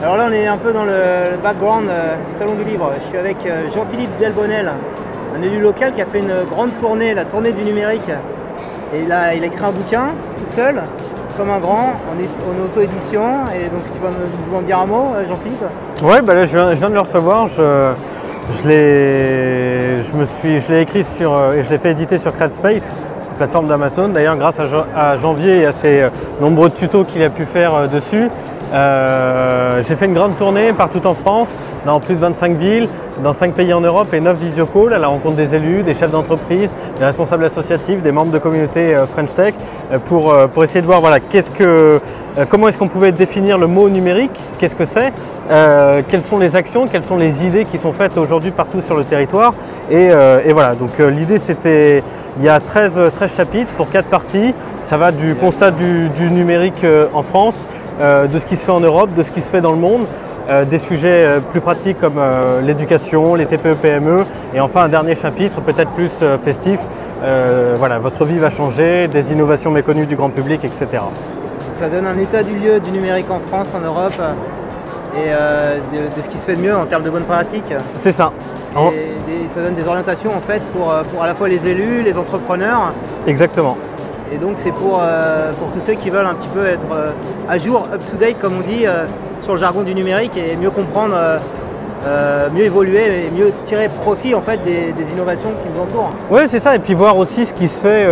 Alors là, on est un peu dans le background euh, du Salon du Livre. Je suis avec euh, Jean-Philippe Delbonnel, un élu local qui a fait une grande tournée, la tournée du numérique. Et a, il a écrit un bouquin tout seul, comme un grand, en, auto-édition. Et donc tu vas nous en dire un mot, euh, Jean-Philippe? Ouais, bah là je viens, de le recevoir. Je, l'ai, me suis, je écrit sur et je l'ai fait éditer sur CreateSpace, la plateforme d'Amazon. D'ailleurs, grâce à, Janvier et à ses nombreux tutos qu'il a pu faire dessus, euh, j'ai fait une grande tournée partout en France, dans plus de 25 villes, dans 5 pays en Europe et 9 visiocalls à la rencontre des élus, des chefs d'entreprise, des responsables associatifs, des membres de communauté euh, French Tech, euh, pour, pour essayer de voir voilà, qu'est-ce que, comment est-ce qu'on pouvait définir le mot numérique, qu'est-ce que c'est, quelles sont les actions, quelles sont les idées qui sont faites aujourd'hui partout sur le territoire. Et, voilà, donc l'idée c'était, il y a 13, 13 chapitres pour 4 parties. Ça va du constat du, numérique en France, de ce qui se fait en Europe, de ce qui se fait dans le monde, euh, des sujets euh, plus pratiques comme euh, l'éducation, les TPE-PME, et enfin un dernier chapitre peut-être plus euh, festif. Euh, voilà, votre vie va changer, des innovations méconnues du grand public, etc. Ça donne un état du lieu du numérique en France, en Europe, euh, et euh, de, de ce qui se fait de mieux en termes de bonnes pratiques. C'est ça. Et ça donne des orientations en fait pour, euh, pour à la fois les élus, les entrepreneurs, Exactement. Et donc c'est pour, euh, pour tous ceux qui veulent un petit peu être euh, à jour, up to date comme on dit, euh, sur le jargon du numérique et mieux comprendre, mieux évoluer et mieux tirer profit en fait des, innovations qui nous entourent. Oui, c'est ça. Et puis voir aussi ce qui se fait.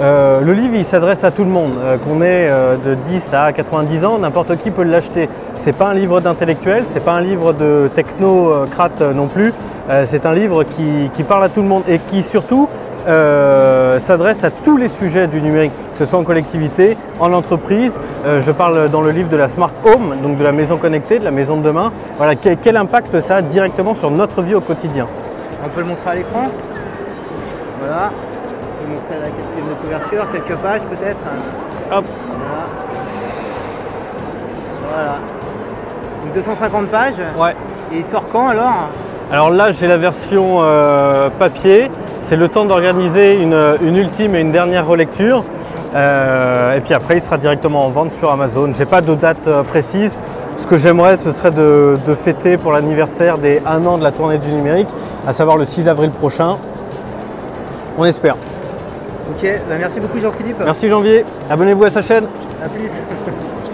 le livre, il s'adresse à tout le monde. Qu'on ait de 10 à 90 ans, n'importe qui peut l'acheter. C'est pas un livre d'intellectuel, c'est pas un livre de technocrate non plus. C'est un livre qui parle à tout le monde et qui surtout euh, s'adresse à tous les sujets du numérique, que ce soit en collectivité, en entreprise. Euh, je parle dans le livre de la smart home, donc de la maison connectée, de la maison de demain. Voilà, quel, quel impact ça a directement sur notre vie au quotidien. On peut le montrer à l'écran. Voilà. On peut montrer la quatrième de couverture, quelques pages peut-être. Hop. Voilà. Voilà. Donc 250 pages. Ouais. Et il sort quand alors? Alors là, j'ai la version euh, papier. C'est le temps d'organiser une, une ultime et une dernière relecture. Euh, et puis après, il sera directement en vente sur Amazon. J'ai pas de date euh, précise. Ce que j'aimerais, ce serait de, de fêter pour l'anniversaire des 1 an de la tournée du numérique, à savoir le 6 avril prochain. On espère. Ok, bah merci beaucoup Jean-Philippe. Merci Janvier. Abonnez-vous à sa chaîne. À plus.